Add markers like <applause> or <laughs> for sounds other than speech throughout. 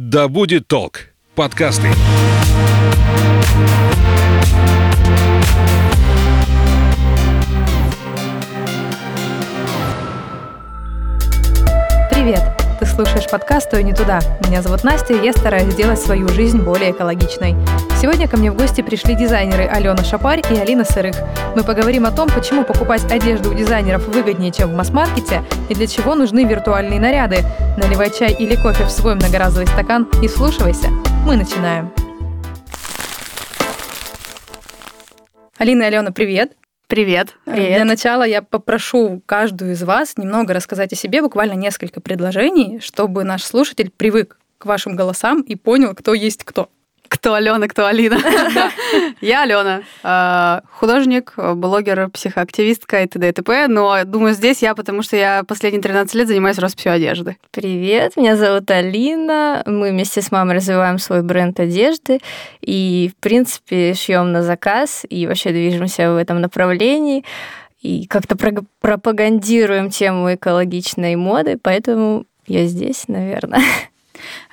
Да будет толк. Подкасты. Привет! Ты слушаешь подкаст «Ой, не туда». Меня зовут Настя, и я стараюсь сделать свою жизнь более экологичной. Сегодня ко мне в гости пришли дизайнеры Алена Шапарь и Алина Сырых. Мы поговорим о том, почему покупать одежду у дизайнеров выгоднее, чем в масс-маркете, и для чего нужны виртуальные наряды. Наливай чай или кофе в свой многоразовый стакан и слушайся. Мы начинаем. Алина и Алена, привет! Привет. Привет. Для начала я попрошу каждую из вас немного рассказать о себе, буквально несколько предложений, чтобы наш слушатель привык к вашим голосам и понял, кто есть кто. Кто Алена, кто Алина. <laughs> Я Алена, э, художник, блогер, психоактивистка и т.д. и т.п. Но думаю, здесь я, потому что я последние 13 лет занимаюсь росписью одежды. Привет, меня зовут Алина. Мы вместе с мамой развиваем свой бренд одежды. И, в принципе, шьем на заказ и вообще движемся в этом направлении. И как-то пропагандируем тему экологичной моды, поэтому я здесь, наверное. <laughs>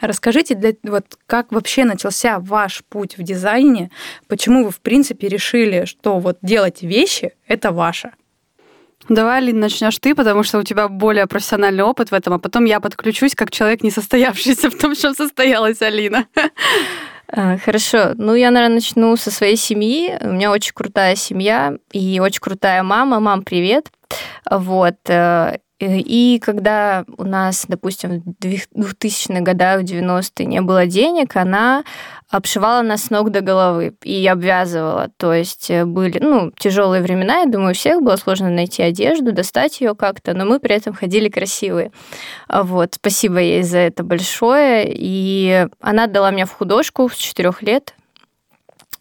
Расскажите, для, вот как вообще начался ваш путь в дизайне? Почему вы, в принципе, решили, что вот делать вещи – это ваше? Давай, Алина, начнешь ты, потому что у тебя более профессиональный опыт в этом, а потом я подключусь как человек, не состоявшийся <laughs> в том, что состоялась Алина. А, хорошо. Ну, я, наверное, начну со своей семьи. У меня очень крутая семья и очень крутая мама. Мам, привет. Вот. Э, и когда у нас, допустим, в 2000-х годах, в 90-е не было денег, она обшивала нас с ног до головы и обвязывала. То есть э, были ну, тяжелые времена, я думаю, у всех было сложно найти одежду, достать ее как-то, но мы при этом ходили красивые. А вот, спасибо ей за это большое. И она дала меня в художку с четырех лет.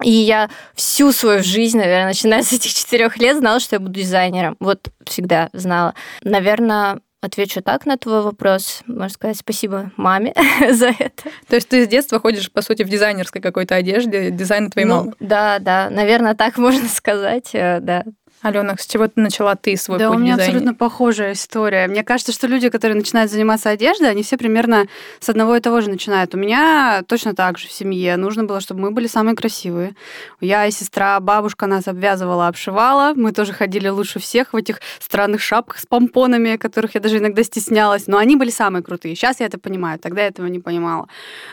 И я всю свою жизнь, наверное, начиная с этих четырех лет, знала, что я буду дизайнером. Вот всегда знала. Наверное, отвечу так на твой вопрос. Можно сказать спасибо маме <laughs> за это. То есть ты с детства ходишь, по сути, в дизайнерской какой-то одежде, дизайн твоей ну, мамы? Да, да, наверное, так <laughs> можно сказать, э, да. Алена, с чего ты начала ты свой да, путь у меня дизайне? абсолютно похожая история. Мне кажется, что люди, которые начинают заниматься одеждой, они все примерно с одного и того же начинают. У меня точно так же в семье. Нужно было, чтобы мы были самые красивые. Я и сестра, бабушка нас обвязывала, обшивала. Мы тоже ходили лучше всех в этих странных шапках с помпонами, которых я даже иногда стеснялась. Но они были самые крутые. Сейчас я это понимаю. Тогда я этого не понимала.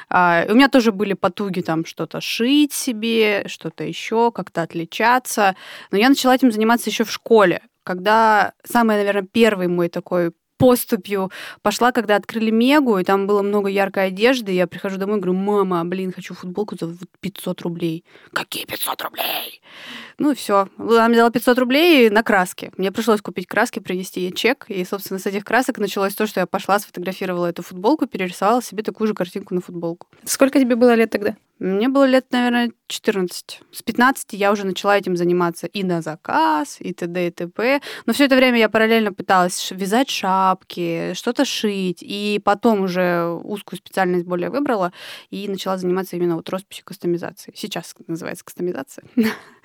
А, у меня тоже были потуги там что-то шить себе, что-то еще, как-то отличаться. Но я начала этим заниматься заниматься еще в школе, когда самый, наверное, первый мой такой поступью пошла, когда открыли Мегу, и там было много яркой одежды. Я прихожу домой и говорю, мама, блин, хочу футболку за 500 рублей. Какие 500 рублей? Ну и все. Она мне дала 500 рублей на краски. Мне пришлось купить краски, принести ей чек. И, собственно, с этих красок началось то, что я пошла, сфотографировала эту футболку, перерисовала себе такую же картинку на футболку. Сколько тебе было лет тогда? Мне было лет, наверное, 14. С 15 я уже начала этим заниматься и на заказ, и т.д. и т.п. Но все это время я параллельно пыталась вязать шапки, что-то шить, и потом уже узкую специальность более выбрала и начала заниматься именно вот росписью кастомизации. Сейчас называется кастомизация. <laughs>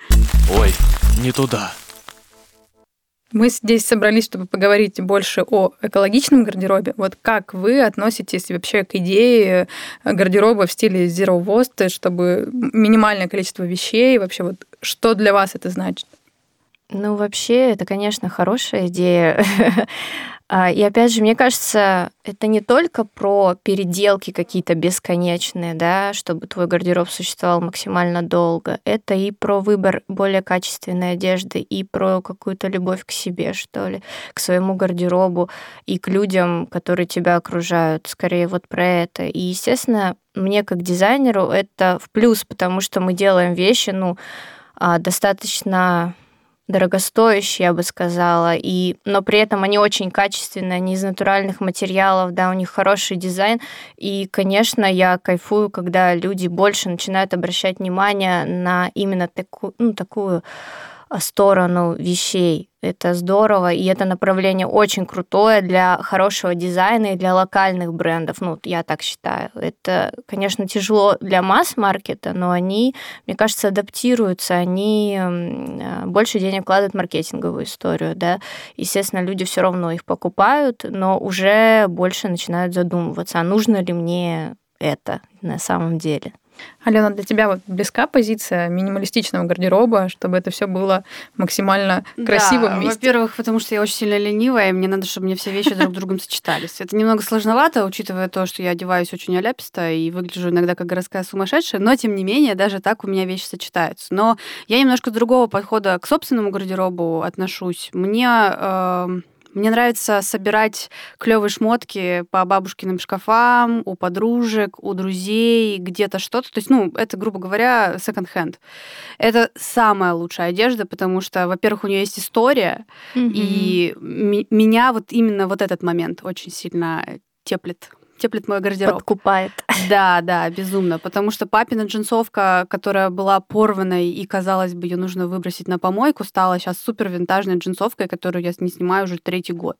Ой, не туда. Мы здесь собрались, чтобы поговорить больше о экологичном гардеробе. Вот как вы относитесь вообще к идее гардероба в стиле Zero Waste, чтобы минимальное количество вещей, вообще вот что для вас это значит? Ну, вообще, это, конечно, хорошая идея. <laughs> А, и опять же, мне кажется, это не только про переделки какие-то бесконечные, да, чтобы твой гардероб существовал максимально долго. Это и про выбор более качественной одежды, и про какую-то любовь к себе, что ли, к своему гардеробу и к людям, которые тебя окружают. Скорее вот про это. И, естественно, мне как дизайнеру это в плюс, потому что мы делаем вещи, ну, а, достаточно дорогостоящие, я бы сказала, и, но при этом они очень качественные, они из натуральных материалов, да, у них хороший дизайн, и, конечно, я кайфую, когда люди больше начинают обращать внимание на именно такую, ну, такую сторону вещей. Это здорово, и это направление очень крутое для хорошего дизайна и для локальных брендов. Ну, я так считаю. Это, конечно, тяжело для масс-маркета, но они, мне кажется, адаптируются, они э, больше денег вкладывают в маркетинговую историю, да. Естественно, люди все равно их покупают, но уже больше начинают задумываться, а нужно ли мне это на самом деле. Алена, для тебя вот близка позиция минималистичного гардероба, чтобы это все было максимально красиво да, вместе? Во-первых, потому что я очень сильно ленивая, и мне надо, чтобы мне все вещи друг с другом сочетались. Это немного сложновато, учитывая то, что я одеваюсь очень оляписто и выгляжу иногда как городская сумасшедшая, но тем не менее, даже так у меня вещи сочетаются. Но я немножко другого подхода к собственному гардеробу отношусь. Мне э, мне нравится собирать клевые шмотки по бабушкиным шкафам, у подружек, у друзей, где-то что-то. То есть, ну, это, грубо говоря, секонд-хенд. Это самая лучшая одежда, потому что, во-первых, у нее есть история, mm-hmm. и меня вот именно вот этот момент очень сильно теплит теплит мой гардероб. Подкупает. <laughs> Да, да, безумно. Потому что папина джинсовка, которая была порванной и, казалось бы, ее нужно выбросить на помойку, стала сейчас супер винтажной джинсовкой, которую я не снимаю уже третий год.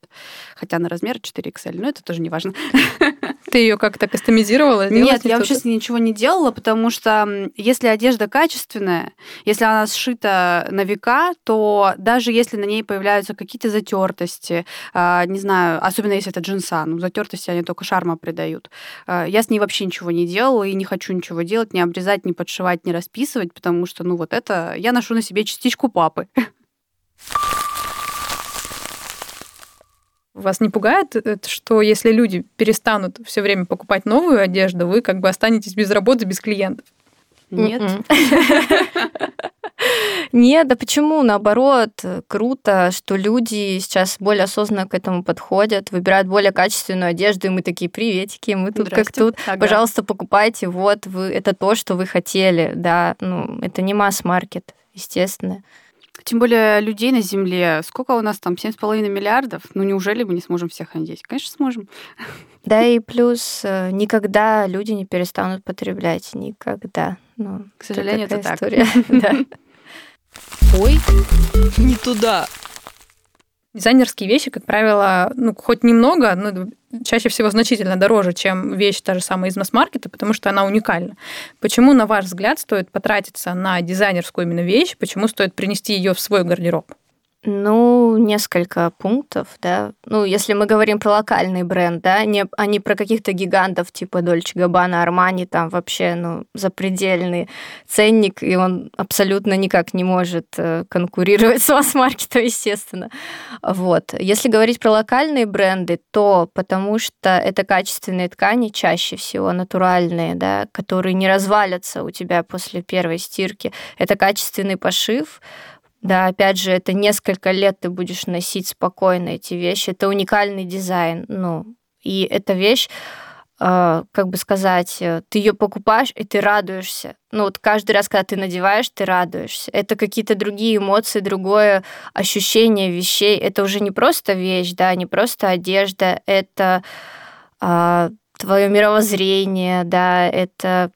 Хотя на размер 4XL, но это тоже не важно. <laughs> Ты ее как-то кастомизировала? Нет, я вообще с ней ничего не делала, потому что если одежда качественная, если она сшита на века, то даже если на ней появляются какие-то затертости, а, не знаю, особенно если это джинса, ну, затертости они только шарма придают. А, я с ней вообще ничего не делала и не хочу ничего делать, не обрезать, не подшивать, не расписывать, потому что, ну, вот это я ношу на себе частичку папы. <laughs> Вас не пугает, э, что если люди перестанут все время покупать новую одежду, вы как бы останетесь без работы, без клиентов? Нет. <laughs> Нет, да почему? Наоборот, круто, что люди сейчас более осознанно к этому подходят, выбирают более качественную одежду, и мы такие, приветики, мы тут как тут, ага. пожалуйста, покупайте, вот, вы, это то, что вы хотели, да, ну, это не масс-маркет, естественно. Тем более людей на Земле. Сколько у нас там? 7,5 миллиардов? Ну неужели мы не сможем всех одеть? Конечно, сможем. Да и плюс э, никогда люди не перестанут потреблять. Никогда. Ну, К сожалению, это так. <laughs> Ой, не туда. Дизайнерские вещи, как правило, ну, хоть немного, но чаще всего значительно дороже, чем вещь та же самая из масс-маркета, потому что она уникальна. Почему, на ваш взгляд, стоит потратиться на дизайнерскую именно вещь? Почему стоит принести ее в свой гардероб? Ну, несколько пунктов, да. Ну, если мы говорим про локальный бренд, да, не, а не про каких-то гигантов типа Дольче Габбана, Армани, там вообще, ну, запредельный ценник, и он абсолютно никак не может э, конкурировать <laughs> с масс-маркетом, естественно. Вот. Если говорить про локальные бренды, то потому что это качественные ткани, чаще всего натуральные, да, которые не развалятся у тебя после первой стирки. Это качественный пошив, да, опять же, это несколько лет ты будешь носить спокойно эти вещи. Это уникальный дизайн. Ну, и эта вещь, э, как бы сказать, э, ты ее покупаешь, и ты радуешься. Ну, вот каждый раз, когда ты надеваешь, ты радуешься. Это какие-то другие эмоции, другое ощущение вещей. Это уже не просто вещь, да, не просто одежда, это э, твое мировоззрение, да, это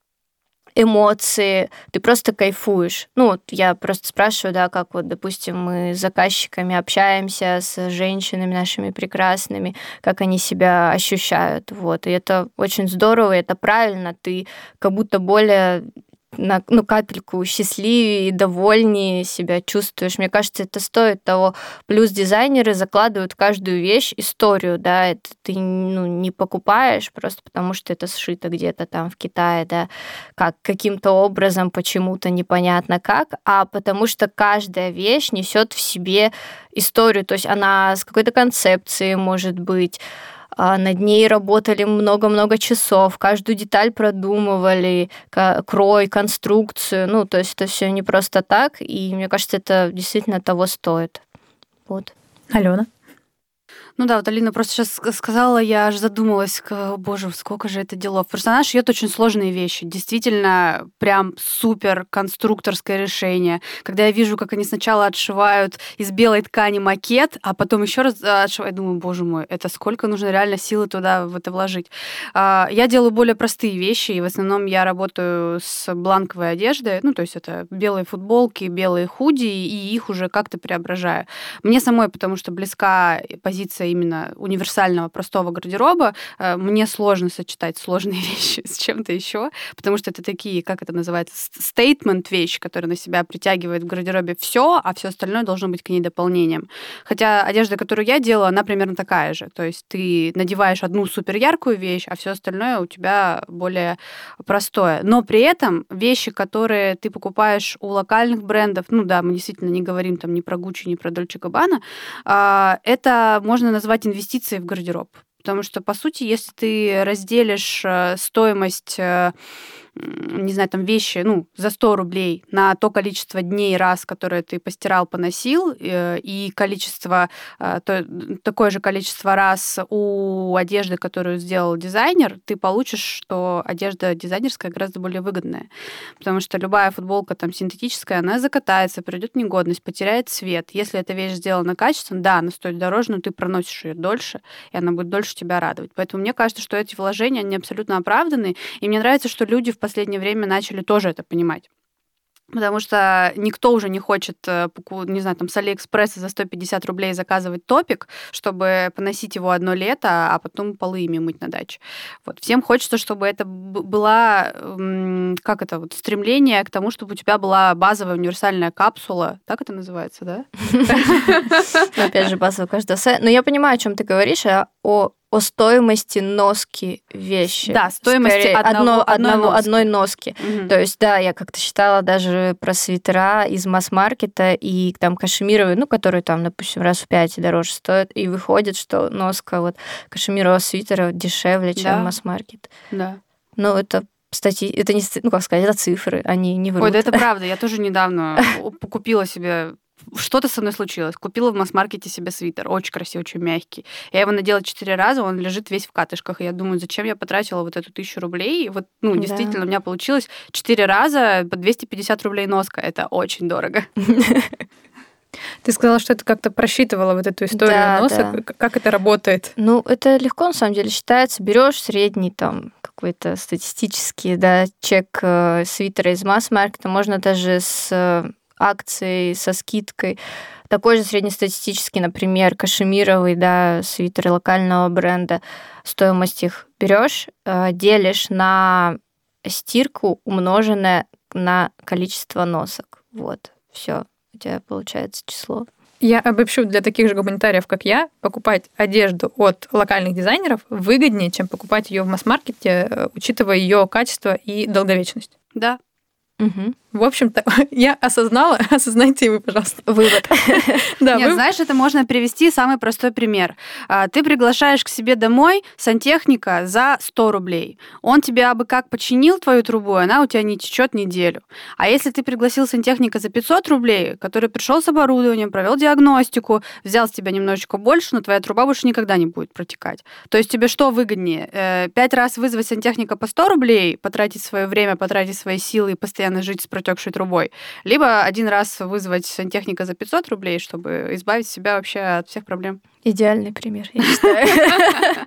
эмоции, ты просто кайфуешь. Ну, вот я просто спрашиваю, да, как вот, допустим, мы с заказчиками общаемся, с женщинами нашими прекрасными, как они себя ощущают, вот. И это очень здорово, и это правильно, ты как будто более на ну, капельку счастливее и довольнее себя чувствуешь. Мне кажется, это стоит того. Плюс дизайнеры закладывают каждую вещь историю, да, это ты ну, не покупаешь просто потому, что это сшито где-то там в Китае, да, как каким-то образом, почему-то непонятно как, а потому что каждая вещь несет в себе историю, то есть она с какой-то концепцией может быть, над ней работали много-много часов, каждую деталь продумывали, крой, конструкцию. Ну, то есть это все не просто так, и мне кажется, это действительно того стоит. Вот. Алена? Ну да, вот Алина просто сейчас сказала, я аж задумалась, боже, сколько же это делов. Она шьет очень сложные вещи. Действительно, прям супер конструкторское решение. Когда я вижу, как они сначала отшивают из белой ткани макет, а потом еще раз а, отшивают, думаю, боже мой, это сколько нужно реально силы туда в это вложить. А, я делаю более простые вещи, и в основном я работаю с бланковой одеждой, ну, то есть это белые футболки, белые худи, и их уже как-то преображаю. Мне самой, потому что близка позиция касается именно универсального простого гардероба, э, мне сложно сочетать сложные <laughs> вещи с чем-то еще, потому что это такие, как это называется, стейтмент вещи, которые на себя притягивает в гардеробе все, а все остальное должно быть к ней дополнением. Хотя одежда, которую я делаю, она примерно такая же. То есть ты надеваешь одну супер яркую вещь, а все остальное у тебя более простое. Но при этом вещи, которые ты покупаешь у локальных брендов, ну да, мы действительно не говорим там ни про Гуччи, ни про Дольче Габбана, это можно назвать инвестицией в гардероб. Потому что, по сути, если ты разделишь э, стоимость э, не знаю, там вещи, ну, за 100 рублей на то количество дней раз, которое ты постирал, поносил, э, и количество, э, то, такое же количество раз у одежды, которую сделал дизайнер, ты получишь, что одежда дизайнерская гораздо более выгодная. Потому что любая футболка там синтетическая, она закатается, придет негодность, потеряет цвет. Если эта вещь сделана качественно, да, она стоит дороже, но ты проносишь ее дольше, и она будет дольше тебя радовать. Поэтому мне кажется, что эти вложения, они абсолютно оправданы. И мне нравится, что люди в последнее время начали тоже это понимать. Потому что никто уже не хочет, э, не знаю, там с Алиэкспресса за 150 рублей заказывать топик, чтобы поносить его одно лето, а потом полы ими мыть на даче. Вот. Всем хочется, чтобы это была, как это, вот стремление к тому, чтобы у тебя была базовая универсальная капсула. Так это называется, да? <laughs> Опять же, базовая сайта. Но я понимаю, о чем ты говоришь, а о о стоимости носки вещи. Да, стоимости Скорее, одного, одной, одного, носки. одной носки. Угу. То есть, да, я как-то читала даже про свитера из масс-маркета и там кашемировые, ну, которые там, допустим, раз в пять дороже стоят, и выходит, что носка вот кашемирового свитера дешевле, чем да. масс-маркет. Да. Ну, это статьи, это не, ну, как сказать, это цифры, они не врут. Ой, да это <laughs> правда. Я тоже недавно купила себе что-то со мной случилось. Купила в масс-маркете себе свитер. Очень красивый, очень мягкий. Я его надела четыре раза, он лежит весь в катышках. И я думаю, зачем я потратила вот эту тысячу рублей? И вот, ну, действительно, да. у меня получилось четыре раза по 250 рублей носка. Это очень дорого. <laughs> Ты сказала, что это как-то просчитывала вот эту историю да, носа. Да. Как это работает? Ну, это легко, на самом деле, считается. Берешь средний там какой-то статистический, да, чек э, свитера из масс-маркета. Можно даже с э, акцией со скидкой. Такой же среднестатистический, например, кашемировый, да, свитер локального бренда. Стоимость их берешь, э, делишь на стирку, умноженное на количество носок. Вот, все, у тебя получается число. Я обобщу для таких же гуманитариев, как я, покупать одежду от локальных дизайнеров выгоднее, чем покупать ее в масс-маркете, э, учитывая ее качество и долговечность. Да, Угу. В общем-то, <laughs> я осознала, <laughs> осознайте вы, пожалуйста. Вывод. <laughs> да, Нет, вы... знаешь, это можно привести самый простой пример. А, ты приглашаешь к себе домой сантехника за 100 рублей. Он тебе абы как починил твою трубу, и она у тебя не течет неделю. А если ты пригласил сантехника за 500 рублей, который пришел с оборудованием, провел диагностику, взял с тебя немножечко больше, но твоя труба больше никогда не будет протекать. То есть тебе что выгоднее? Э, пять раз вызвать сантехника по 100 рублей, потратить свое время, потратить свои силы и постоянно постоянно жить с протекшей трубой, либо один раз вызвать сантехника за 500 рублей, чтобы избавить себя вообще от всех проблем. Идеальный пример, я считаю. <laughs>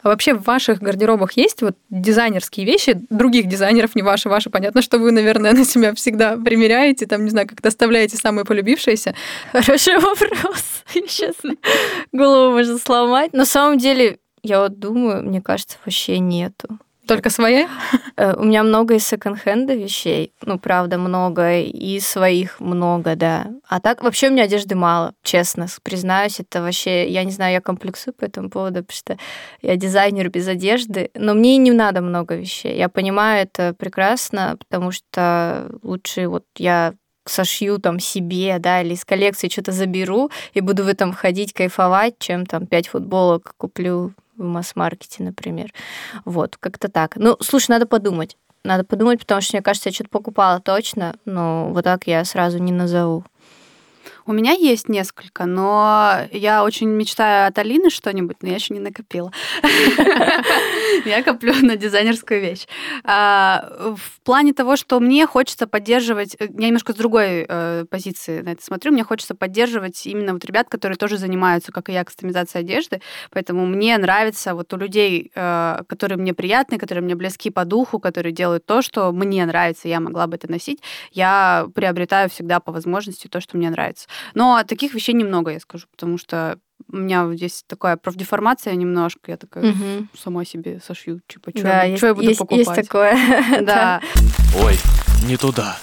А вообще в ваших гардеробах есть вот дизайнерские вещи других дизайнеров, не ваши, ваши, понятно, что вы, наверное, на себя всегда примеряете, там, не знаю, как-то оставляете самые полюбившиеся. Хороший вопрос. <laughs> Сейчас голову можно сломать. На самом деле, я вот думаю, мне кажется, вообще нету. Только свои? Э, у меня много из секонд-хенда вещей. Ну, правда, много. И своих много, да. А так вообще у меня одежды мало, честно, признаюсь. Это вообще, я не знаю, я комплексую по этому поводу, потому что я дизайнер без одежды. Но мне не надо много вещей. Я понимаю это прекрасно, потому что лучше вот я сошью там себе, да, или из коллекции что-то заберу и буду в этом ходить, кайфовать, чем там пять футболок куплю в масс-маркете, например. Вот, как-то так. Ну, слушай, надо подумать. Надо подумать, потому что, мне кажется, я что-то покупала точно, но вот так я сразу не назову. У меня есть несколько, но я очень мечтаю от Алины что-нибудь, но я еще не накопила. <laughs> Я коплю на дизайнерскую вещь. А, в плане того, что мне хочется поддерживать, э, я немножко с другой э, позиции на это смотрю, мне хочется поддерживать именно вот ребят, которые тоже занимаются, как и я, кастомизацией одежды, поэтому мне нравится вот у людей, э, которые мне приятны, которые мне близки по духу, которые делают то, что мне нравится, я могла бы это носить, я приобретаю всегда по возможности то, что мне нравится. Но таких вещей немного, я скажу, потому что у меня здесь такая профдеформация немножко. Я такая Мгм. сама себе сошью. Типа, что Да, я, есть, я буду есть- покупать? есть такое. <laughs> Да. Ой, не туда.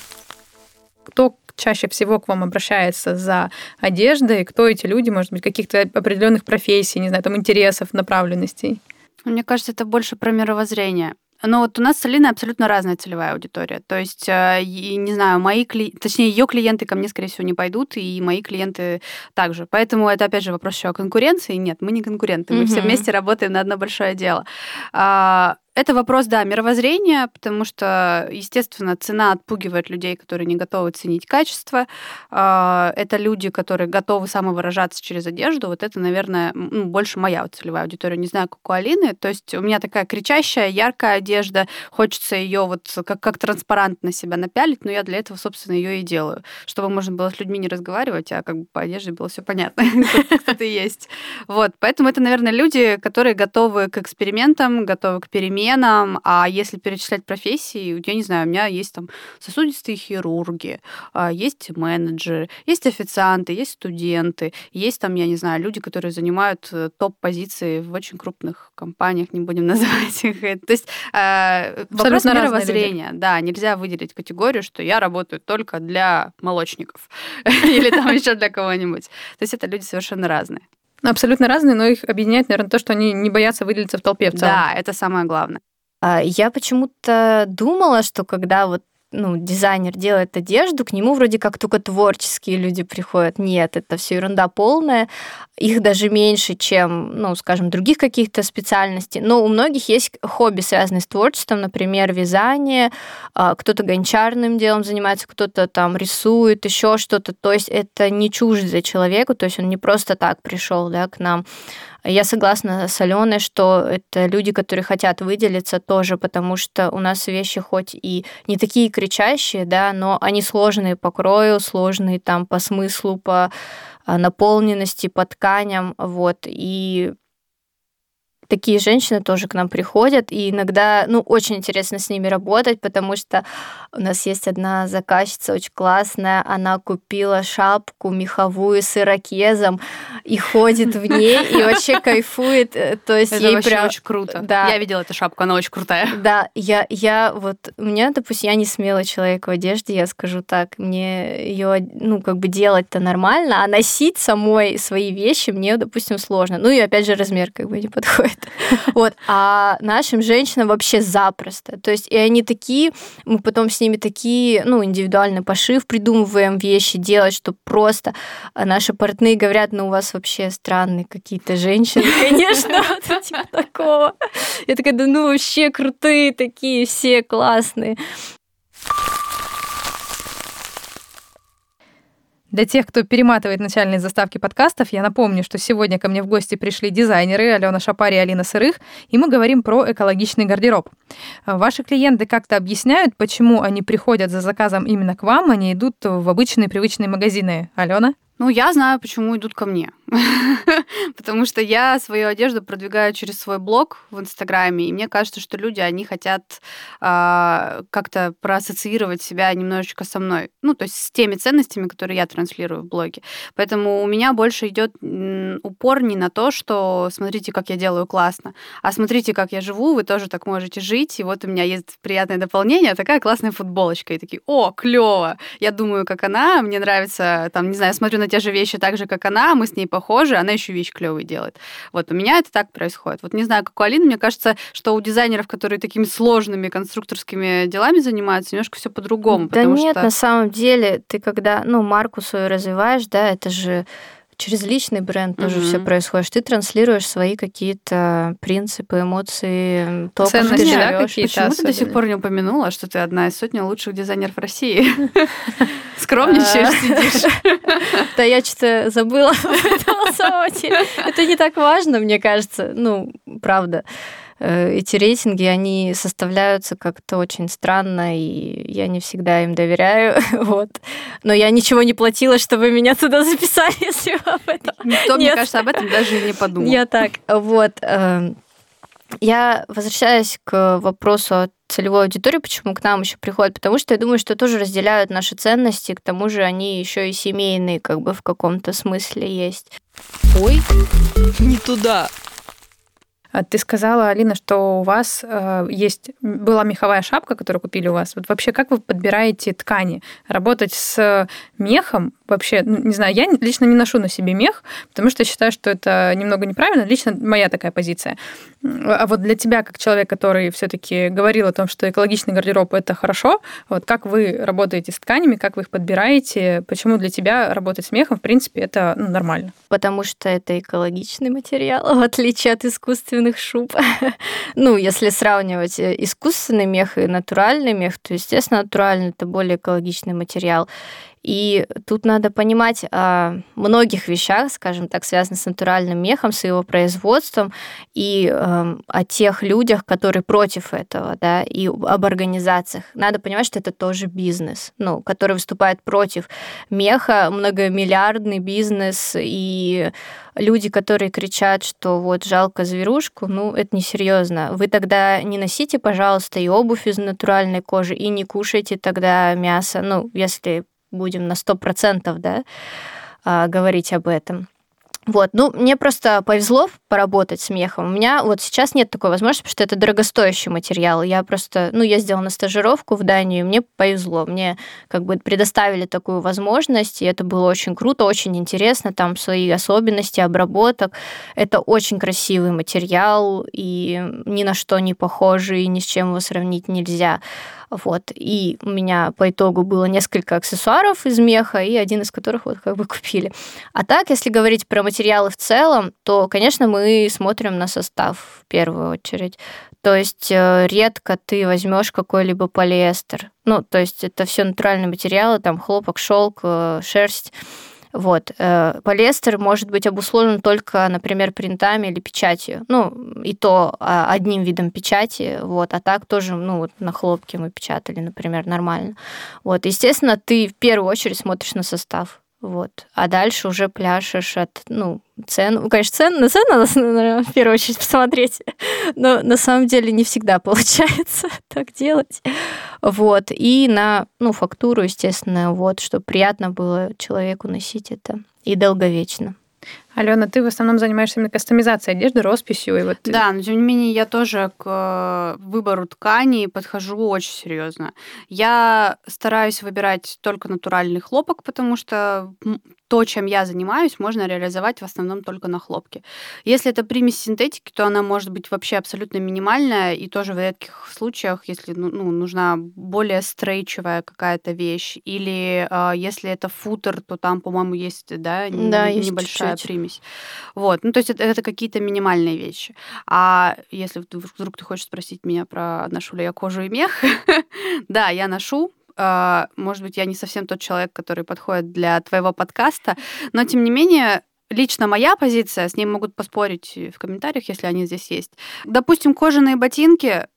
Кто чаще всего к вам обращается за одеждой? Кто эти люди? Может быть, каких-то определенных профессий, не знаю, там интересов, направленностей? Мне кажется, это больше про мировоззрение. Но вот у нас с Алиной абсолютно разная целевая аудитория. То есть, э, не знаю, мои кли... точнее, ее клиенты ко мне, скорее всего, не пойдут, и мои клиенты также. Поэтому это, опять же, вопрос еще о конкуренции. Нет, мы не конкуренты, мы все Мгм. вместе работаем на одно большое дело. Это вопрос, да, мировоззрения, потому что, естественно, цена отпугивает людей, которые не готовы ценить качество. А, Это люди, которые готовы самовыражаться через одежду. Вот это, наверное, ну, больше моя целевая аудитория. Не знаю, как у Алины. То есть у меня такая кричащая, яркая одежда. Хочется ее вот как, как транспарант на себя напялить, но я для этого, собственно, ее и делаю. Чтобы можно было с людьми не разговаривать, а как бы по одежде было все понятно, <laughs> кто ты есть. Вот, поэтому это, наверное, люди, которые готовы к экспериментам, готовы к переменам. А если перечислять профессии, я не знаю, у меня есть там сосудистые хирурги, а, есть менеджеры, есть официанты, есть студенты, есть там, я не знаю, люди, которые занимают э, топ-позиции в очень крупных компаниях, не будем <laughs> называть их. Э, То есть э, вопрос Абсолютно разные мировоззрения. Да, нельзя выделить категорию, что я работаю только для молочников <laughs> или там <laughs> еще для кого-нибудь. То есть это люди совершенно разные. Абсолютно разные, но их объединяет, наверное, то, что они не боятся выделиться в толпе в целом. Да, это самое главное. А, Я почему-то думала, что когда вот ну, дизайнер делает одежду, к нему вроде как только творческие люди приходят. Нет, это все ерунда полная. Их даже меньше, чем, ну, скажем, других каких-то специальностей. Но у многих есть хобби, связанные с творчеством, например, вязание, а, кто-то гончарным делом занимается, кто-то там рисует, еще что-то. То есть это не чуждо человеку, то есть он не просто так пришел да, к нам. Я согласна с Аленой, что это люди, которые хотят выделиться тоже, потому что у нас вещи хоть и не такие кричащие, да, но они сложные по крою, сложные там по смыслу, по а, наполненности, по тканям, вот, и такие женщины тоже к нам приходят, и иногда, ну, очень интересно с ними работать, потому что у нас есть одна заказчица очень классная, она купила шапку меховую с ирокезом и ходит в ней, и вообще <laughs> кайфует, э, то есть Это ей вообще прям... очень круто. Да. Я видела эту шапку, она очень крутая. Да, я, я вот, у меня, допустим, я не смелый человек в одежде, я скажу так, мне ее, ну, как бы делать-то нормально, а носить самой свои вещи мне, допустим, сложно. Ну и опять же размер как бы не подходит. Вот. А нашим женщинам вообще запросто. То есть и они такие, мы потом с ними такие, ну, индивидуальный пошив, придумываем вещи делать, что просто а наши портные говорят, ну, у вас вообще странные какие-то женщины, <laughs> конечно, вот типа такого. Я такая, да ну вообще крутые такие, все классные. Для тех, кто перематывает начальные заставки подкастов, я напомню, что сегодня ко мне в гости пришли дизайнеры Алена Шапари и Алина Сырых, и мы говорим про экологичный гардероб. Ваши клиенты как-то объясняют, почему они приходят за заказом именно к вам, а не идут в обычные привычные магазины? Алена? Ну, я знаю, почему идут ко мне. <laughs> Потому что я свою одежду продвигаю через свой блог в Инстаграме, и мне кажется, что люди, они хотят а, как-то проассоциировать себя немножечко со мной. Ну, то есть с теми ценностями, которые я транслирую в блоге. Поэтому у меня больше идет упор не на то, что смотрите, как я делаю классно, а смотрите, как я живу, вы тоже так можете жить. И вот у меня есть приятное дополнение, такая классная футболочка. И такие, о, клево! Я думаю, как она, мне нравится, там, не знаю, смотрю на те же вещи так же, как она, мы с ней похожи, она еще вещь клевые делает. Вот у меня это так происходит. Вот не знаю, как у Алины, мне кажется, что у дизайнеров, которые такими сложными конструкторскими делами занимаются, немножко все по-другому. Да нет, что... на самом деле, ты когда, ну, марку свою развиваешь, да, это же через личный бренд тоже Мгм. все происходит. Ты транслируешь свои какие-то принципы, эмоции, то, как ты да, какие-то Почему ты до сих пор не упомянула, что ты одна из сотни лучших дизайнеров России? <laughs> Скромничаешь, А. сидишь. Да я что-то забыла. <laughs> Это не так важно, мне кажется. Ну, правда. Э, Эти рейтинги, они составляются как-то очень странно, и я не всегда им доверяю. <laughs> Вот. Но я ничего не платила, чтобы меня туда записали, <laughs> если вы об этом. Никто, мне Нет. кажется, об этом даже и не подумал. Я так. Вот. эм, Я возвращаюсь к вопросу о целевую аудиторию, почему к нам еще приходят, потому что я думаю, что тоже разделяют наши ценности, к тому же они еще и семейные, как бы в каком-то смысле есть. Ой, не туда. А Ты сказала, Алина, что у вас э, есть была меховая шапка, которую купили у вас. Вот вообще, как вы подбираете ткани? Работать с мехом вообще, не знаю, я лично не ношу на себе мех, потому что считаю, что это немного неправильно. Лично моя такая позиция. А вот для тебя, как человек, который все-таки говорил о том, что экологичный гардероб это хорошо, вот как вы работаете с тканями, как вы их подбираете, почему для тебя работать с мехом, в принципе, это ну, нормально? Потому что это экологичный материал, <laughs> в отличие от искусственных шуб. <laughs> ну, если сравнивать э, искусственный мех и натуральный мех, то, естественно, натуральный это более экологичный материал. И тут надо понимать о многих вещах, скажем так, связанных с натуральным мехом, с его производством, и э, о тех людях, которые против этого, да, и об организациях. Надо понимать, что это тоже бизнес, ну, который выступает против меха, многомиллиардный бизнес, и люди, которые кричат, что вот жалко зверушку, ну, это несерьезно. Вы тогда не носите, пожалуйста, и обувь из натуральной кожи, и не кушайте тогда мясо, ну, если будем на 100% да, а, говорить об этом. Вот, ну, мне просто повезло поработать с мехом. У меня вот сейчас нет такой возможности, потому что это дорогостоящий материал. Я просто, ну, ездила на стажировку в Данию, мне повезло. Мне как бы предоставили такую возможность, и это было очень круто, очень интересно. Там свои особенности обработок. Это очень красивый материал, и ни на что не похожий, ни с чем его сравнить нельзя. Вот. И у меня по итогу было несколько аксессуаров из меха, и один из которых вот как бы купили. А так, если говорить про материалы в целом, то, конечно, мы смотрим на состав в первую очередь. То есть э, редко ты возьмешь какой-либо полиэстер. Ну, то есть это все натуральные материалы, там хлопок, шелк, э, шерсть. Вот. Э, полиэстер может быть обусловлен только, например, принтами или печатью. Ну, и то а, одним видом печати, вот, а так тоже, ну, вот на хлопке мы печатали, например, нормально. Вот, естественно, ты в первую очередь смотришь на состав. Вот. А дальше уже пляшешь от, ну, цен. Ну, конечно, цен, на цену надо, <laughs> наверное, в первую очередь посмотреть. Но на самом деле не всегда <laughs> получается так делать. Вот. И на, ну, фактуру, естественно, вот, чтобы приятно было человеку носить это и долговечно. Алена, ты в основном занимаешься именно кастомизацией одежды, росписью. И вот... Да, но тем не менее я тоже к э, выбору тканей подхожу очень серьезно. Я стараюсь выбирать только натуральный хлопок, потому что то, чем я занимаюсь, можно реализовать в основном только на хлопке. Если это примесь синтетики, то она может быть вообще абсолютно минимальная, и тоже в редких случаях, если ну, ну нужна более стрейчевая какая-то вещь, или э, если это футер, то там, по-моему, есть, да, да небольшая есть примесь. Вот, ну то есть это, это какие-то минимальные вещи. А если вдруг ты хочешь спросить меня про ношу ли я кожу и мех, <laughs> да, я ношу, Uh, может быть, я не совсем тот человек, который подходит для твоего подкаста, но тем не менее, лично моя позиция, с ней могут поспорить в комментариях, если они здесь есть. Допустим, кожаные ботинки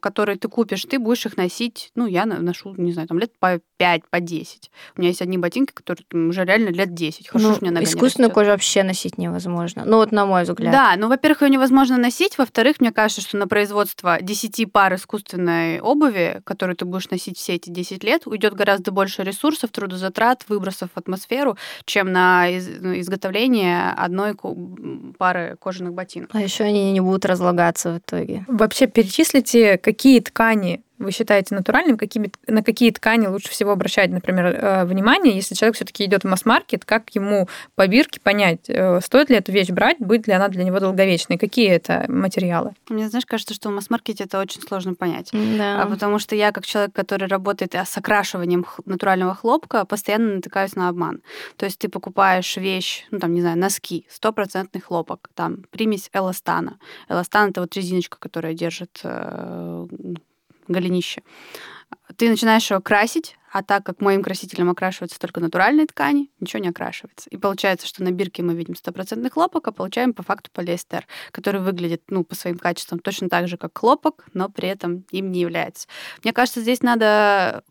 которые ты купишь, ты будешь их носить, ну, я ношу, не знаю, там лет по 5, по 10. У меня есть одни ботинки, которые уже реально лет 10. Хожу, ну, меня искусственную кожу вообще носить невозможно. Ну, вот на мой взгляд. Да, ну, во-первых, ее невозможно носить. Во-вторых, мне кажется, что на производство 10 пар искусственной обуви, которую ты будешь носить все эти 10 лет, уйдет гораздо больше ресурсов, трудозатрат, выбросов в атмосферу, чем на ну, изготовление одной пары кожаных ботинок. А еще они не будут разлагаться в итоге. Вообще перечислите какие ткани вы считаете натуральным, какими, на какие ткани лучше всего обращать, например, э, внимание, если человек все-таки идет в масс-маркет, как ему по бирке понять, э, стоит ли эту вещь брать, будет ли она для него долговечной, какие это материалы? Мне, знаешь, кажется, что в масс-маркете это очень сложно понять. Да. А потому что я, как человек, который работает с окрашиванием натурального хлопка, постоянно натыкаюсь на обман. То есть ты покупаешь вещь, ну там, не знаю, носки, стопроцентный хлопок, там примесь эластана. Эластан — это вот резиночка, которая держит э, голенище. Ты начинаешь его красить, а так как моим красителем окрашиваются только натуральные ткани, ничего не окрашивается. И получается, что на бирке мы видим стопроцентный хлопок, а получаем по факту полиэстер, который выглядит ну, по своим качествам точно так же, как хлопок, но при этом им не является. Мне кажется, здесь надо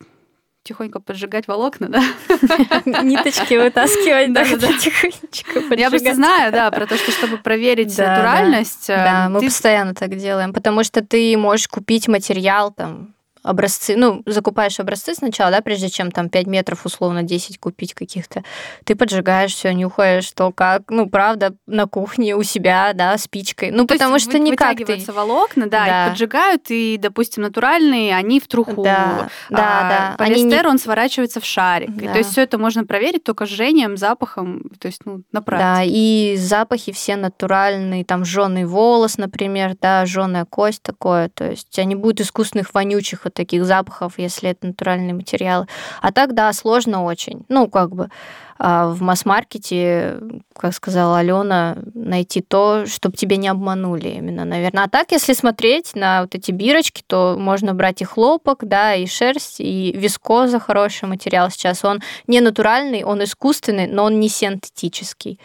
тихонько поджигать волокна, да? <laughs> Ниточки вытаскивать, да, <laughs> тихонечко Я просто знаю, да, про то, что чтобы проверить Да, да. натуральность, э, Да, мы постоянно так делаем, потому что ты можешь купить материал, там, образцы, ну, закупаешь образцы сначала, да, прежде чем там 5 метров, условно, 10 купить каких-то. Ты поджигаешь все, нюхаешь, что как, ну, правда, на кухне у себя, да, спичкой. Ну, То потому что вы- никак ты... вытягиваются волокна, да, Да. их поджигают, и, допустим, натуральные, они в труху. Да, да, а да. Они не- Полиэстер, он сворачивается в шарик. И Да. то есть все это можно проверить только жжением, запахом, то есть, ну, на Да, практике. и запахи все натуральные, там жженый волос, например, да, жженая кость такое, то есть у тебя не будет искусственных вонючих вот таких запахов, если это натуральные материалы. А так, да, сложно очень. Ну, как бы а, в масс-маркете, как сказала Алена, найти то, чтобы тебя не обманули именно, наверное. А так, если смотреть на вот эти бирочки, то можно брать и хлопок, да, и шерсть, и вискоза хороший материал сейчас. Он не натуральный, он искусственный, но он не синтетический.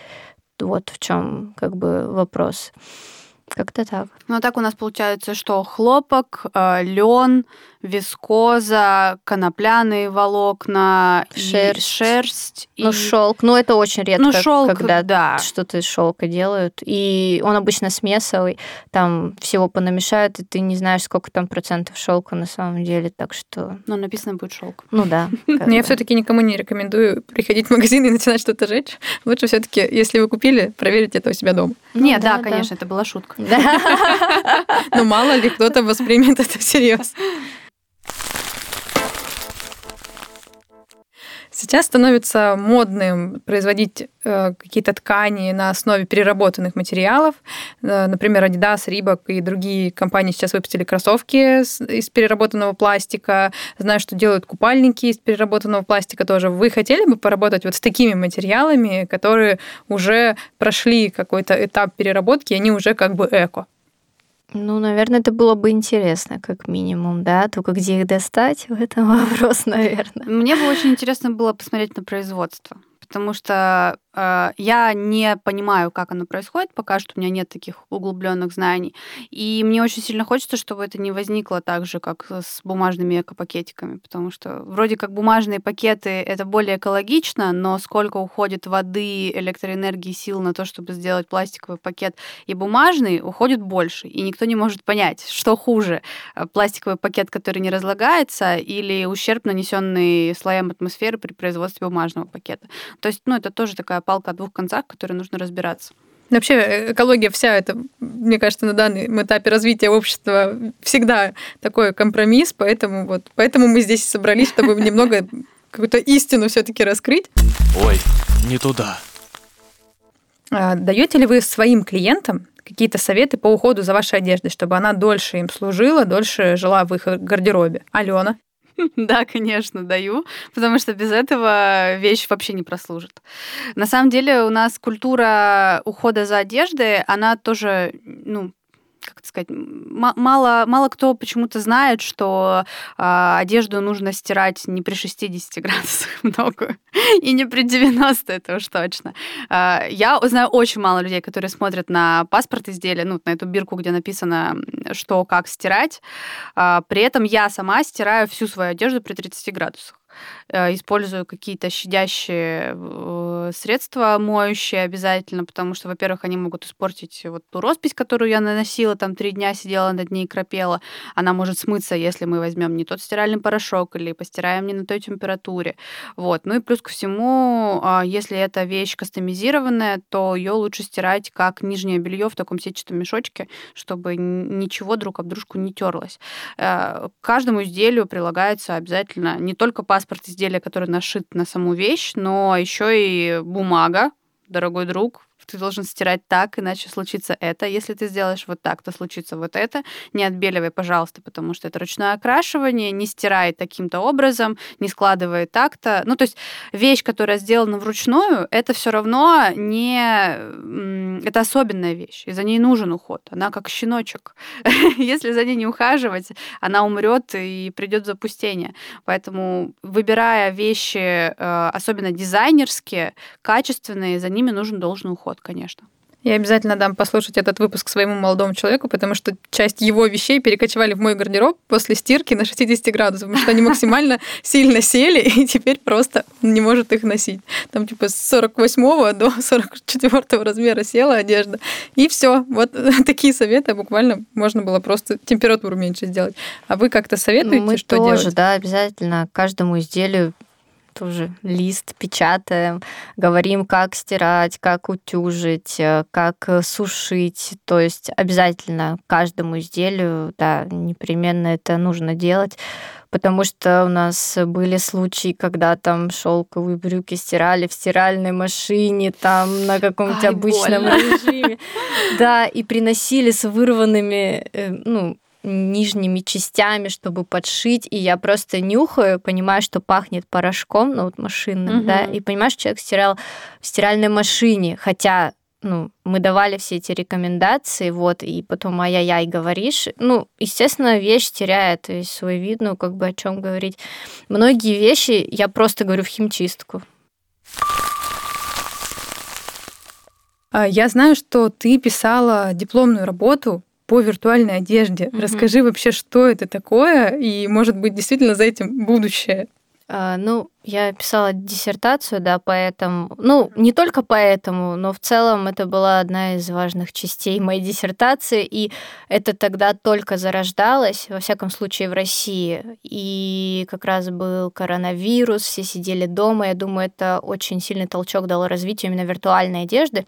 Вот в чем как бы вопрос. Как-то так. Ну, а так у нас получается, что хлопок, лен, вискоза, конопляные волокна, и Шерсть. шерсть. Ну, и- шелк, ну это очень редко, Ну, шелк, когда да. что-то из шелка делают. И он обычно смесовый, там всего понамешают, и ты не знаешь, сколько там процентов шелка на самом деле. Так что, Ну, написано будет шелк. ну да. <laughs> Но я все-таки никому не рекомендую приходить в магазин и начинать что-то жечь. Лучше все-таки, если вы купили, проверить это у себя дома. Ну Нет, да, конечно, это была шутка. <laughs> Но мало ли кто-то воспримет это всерьез. Сейчас становится модным производить э, какие-то ткани на основе переработанных материалов. Э, например, Adidas, Reebok и другие компании сейчас выпустили кроссовки с- из переработанного пластика. Знаю, что делают купальники из переработанного пластика тоже. Вы хотели бы поработать вот с такими материалами, которые уже прошли какой-то этап переработки, и они уже как бы эко? Ну, наверное, это было бы интересно, как минимум, да. Только где их достать, в этом <laughs> вопрос, наверное. Мне бы очень интересно было посмотреть на производство, потому что я не понимаю, как оно происходит, пока что у меня нет таких углубленных знаний. И мне очень сильно хочется, чтобы это не возникло так же, как с бумажными эко-пакетиками, потому что вроде как бумажные пакеты это более экологично, но сколько уходит воды, электроэнергии, сил на то, чтобы сделать пластиковый пакет и бумажный, уходит больше. И никто не может понять, что хуже, э, пластиковый пакет, который не разлагается, или ущерб, нанесенный слоям атмосферы при производстве бумажного пакета. То есть, ну, это тоже такая палка о двух концах, в которой нужно разбираться. Вообще э, экология вся это, мне кажется, на данном этапе развития общества всегда такой компромисс, поэтому вот поэтому мы здесь и собрались, чтобы немного какую-то истину все-таки раскрыть. Ой, не туда. А Даете ли вы своим клиентам какие-то советы по уходу за вашей одеждой, чтобы она дольше им служила, дольше жила в их гардеробе? Алена. <laughs> Да, конечно, даю, потому что без этого вещь вообще не прослужит. На самом деле у нас культура ухода за одеждой, она тоже, ну, как это сказать, мало, мало кто почему-то знает, что а, одежду нужно стирать не при 60 градусах <laughs> много, и не при 90, это уж точно. А, я знаю очень мало людей, которые смотрят на паспорт изделия, ну, на эту бирку, где написано, что, как стирать. А, При этом я сама стираю всю свою одежду при 30 градусах. Э, Использую какие-то щадящие э, средства, моющие обязательно, потому что, во-первых, они могут испортить вот ту роспись, которую я наносила, там три дня сидела над ней и крапела. Она может смыться, если мы возьмем не тот стиральный порошок или постираем не на той температуре. Вот. Ну и плюс ко всему, а, если эта вещь кастомизированная, то ее лучше стирать как нижнее белье в таком сетчатом мешочке, чтобы ничего друг об дружку не терлось. Э, К каждому изделию прилагается обязательно не только паспорт изделия, который нашит на саму вещь, но еще и бумага, дорогой друг, ты должен стирать так, иначе случится это. Если ты сделаешь вот так, то случится вот это. Не отбеливай, пожалуйста, потому что это ручное окрашивание. Не стирай таким-то образом, не складывай так-то. Ну, то есть вещь, которая сделана вручную, это все равно не... Это особенная вещь, и за ней нужен уход. Она как щеночек. <laughs> Если за ней не ухаживать, она умрет и придет запустение. Поэтому, выбирая вещи, э, особенно дизайнерские, качественные, за ними нужен должный уход, конечно. Я обязательно дам послушать этот выпуск своему молодому человеку, потому что часть его вещей перекочевали в мой гардероб после стирки на 60 градусов, потому что они максимально <laughs> сильно сели, и теперь просто не может их носить. Там типа с 48 до 44 размера села одежда. И все. Вот <laughs> такие советы буквально можно было просто температуру меньше сделать. А вы как-то советуете, Ну, мы что тоже, делать? да, обязательно каждому изделию тоже лист печатаем, говорим, как стирать, как утюжить, э, как э, сушить. То есть обязательно каждому изделию, да, непременно это нужно делать, потому что у нас были случаи, когда там шелковые брюки стирали в стиральной машине, там на каком-нибудь Ай, обычном больно. режиме. Да, и приносили с вырванными, э, ну, нижними частями, чтобы подшить, и я просто нюхаю, понимаю, что пахнет порошком, ну вот машинным, Мгм. да, и понимаю, что человек стирал в стиральной машине, хотя ну, мы давали все эти рекомендации, вот, и потом ай-яй-яй говоришь. Ну, естественно, вещь теряет весь свой вид, ну, как бы о чем говорить. Многие вещи я просто говорю в химчистку. А, Я знаю, что ты писала дипломную работу по виртуальной одежде. Мгм. Расскажи вообще, что это такое, и, может быть, действительно за этим будущее. А, Ну, я писала диссертацию, да, поэтому, ну, не только поэтому, но в целом это была одна из важных частей моей диссертации, и это тогда только зарождалось, во всяком случае, в России. И как раз был коронавирус, все сидели дома, я думаю, это очень сильный толчок дало развитию именно виртуальной одежды.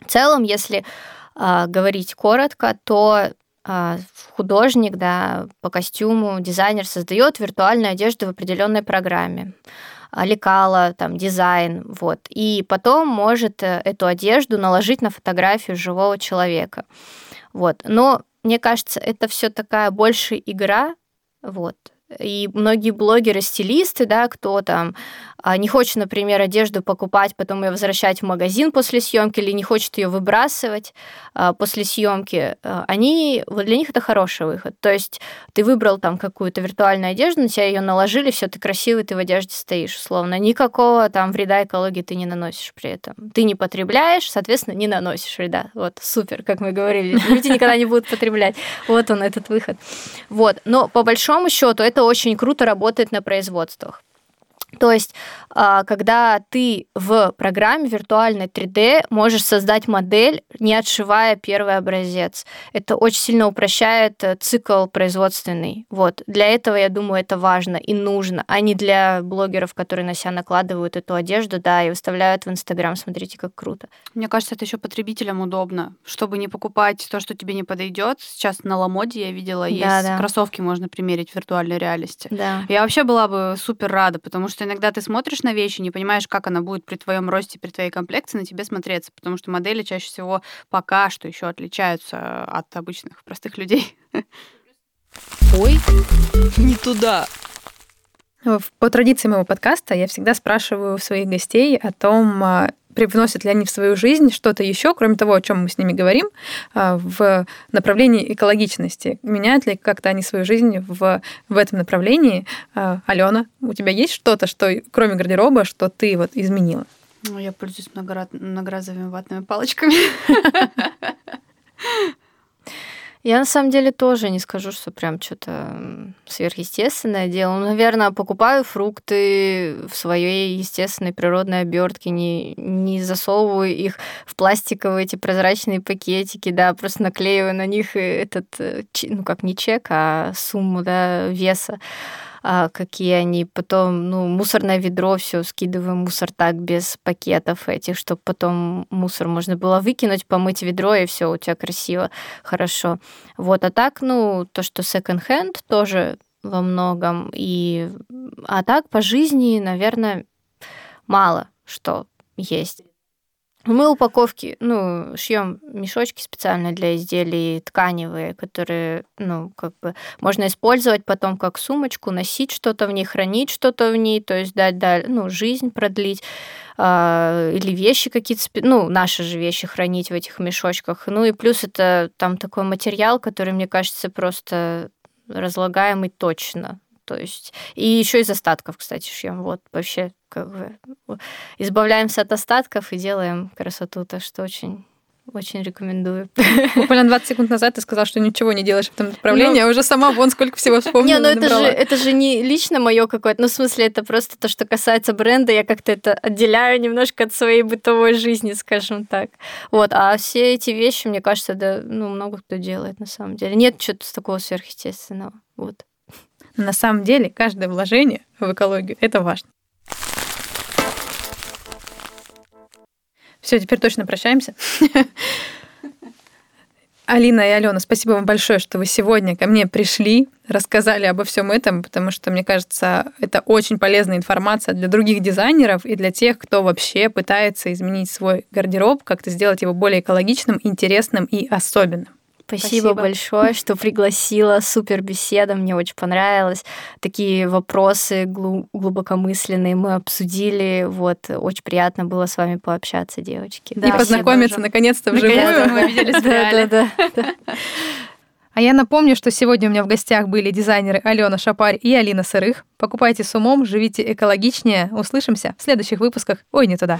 В целом, если говорить коротко, то а, художник, да, по костюму, дизайнер создает виртуальную одежду в определенной программе. А, Лекала, там, дизайн, вот. И потом может э, эту одежду наложить на фотографию живого человека. Вот. Но мне кажется, это все такая больше игра, вот. И многие блогеры, стилисты, да, кто там а, не хочет, например, одежду покупать, потом ее возвращать в магазин после съемки или не хочет ее выбрасывать а, после съемки, а, они, вот для них это хороший выход. То есть ты выбрал там какую-то виртуальную одежду, на тебя ее наложили, все, ты красивый, ты в одежде стоишь, условно. Никакого там вреда экологии ты не наносишь при этом. Ты не потребляешь, соответственно, не наносишь вреда. Вот, супер, как мы говорили. Люди никогда не будут потреблять. Вот он, этот выход. Вот. Но по большому счету это очень круто работает на производствах. То есть, а, когда ты в программе виртуальной 3D можешь создать модель, не отшивая первый образец. Это очень сильно упрощает э, цикл производственный. Вот. Для этого, я думаю, это важно и нужно, а не для блогеров, которые на себя накладывают эту одежду, да, и выставляют в Инстаграм, смотрите, как круто. Мне кажется, это еще потребителям удобно, чтобы не покупать то, что тебе не подойдет. Сейчас на Ламоде я видела, есть Да-да. кроссовки можно примерить в виртуальной реальности. Да. Я вообще была бы супер рада, потому что иногда ты смотришь на вещи, не понимаешь, как она будет при твоем росте, при твоей комплекции на тебе смотреться, потому что модели чаще всего пока что еще отличаются от обычных простых людей. Ой, не туда. По традиции моего подкаста я всегда спрашиваю своих гостей о том, а, привносят ли они в свою жизнь что-то еще, кроме того, о чем мы с ними говорим, а, в направлении экологичности. Меняют ли как-то они свою жизнь в, в этом направлении? А, Алена, у тебя есть что-то, что кроме гардероба, что ты вот изменила? Ну, Я пользуюсь многора- многоразовыми ватными палочками. <laughs> Я на самом деле тоже не скажу, что прям что-то сверхъестественное делаю. Наверное, покупаю фрукты в своей естественной природной обертке, не, не засовываю их в пластиковые эти прозрачные пакетики, да, просто наклеиваю на них этот, э, ну как не чек, а сумму, да, веса какие они. Потом, ну, мусорное ведро, все скидываю мусор так без пакетов этих, чтобы потом мусор можно было выкинуть, помыть ведро, и все у тебя красиво, хорошо. Вот, а так, ну, то, что second-hand тоже во многом. И... А так по жизни, наверное, мало что есть. Мы упаковки, ну, шьем мешочки специально для изделий тканевые, которые, ну, как бы можно использовать потом как сумочку, носить что-то в ней, хранить что-то в ней, то есть дать, дать ну, жизнь продлить а, или вещи какие-то, ну, наши же вещи хранить в этих мешочках. Ну и плюс это там такой материал, который, мне кажется, просто разлагаемый точно. То есть, и еще из остатков, кстати, шьем. Вот вообще как бы избавляемся от остатков и делаем красоту, так что очень очень рекомендую. <laughs> Буквально 20 секунд назад ты сказал, что ничего не делаешь в этом направлении, Ну, а уже сама вон сколько всего вспомнила. Не, ну это же, это же не лично мое какое-то, ну в смысле это просто то, что касается бренда, я как-то это отделяю немножко от своей бытовой жизни, скажем так. Вот, а все эти вещи, мне кажется, да, ну много кто делает на самом деле. Нет чего-то такого сверхъестественного. Вот. На самом деле, каждое вложение в экологию – это важно. Все, теперь точно прощаемся. <laughs> Алина и Алена, спасибо вам большое, что вы сегодня ко мне пришли, рассказали обо всем этом, потому что, мне кажется, это очень полезная информация для других дизайнеров и для тех, кто вообще пытается изменить свой гардероб, как-то сделать его более экологичным, интересным и особенным. Спасибо, Спасибо. большое, что пригласила. Супер беседа, мне очень понравилось. Такие вопросы глу- глубокомысленные мы обсудили. Вот, очень приятно было с вами пообщаться, девочки. и познакомиться наконец-то вживую. Наконец-то мы увиделись в реале. Да, да, да. А я напомню, что сегодня у меня в гостях были дизайнеры Алена Шапарь и Алина Сырых. Покупайте с умом, живите экологичнее. Услышимся в следующих выпусках. Ой, не туда.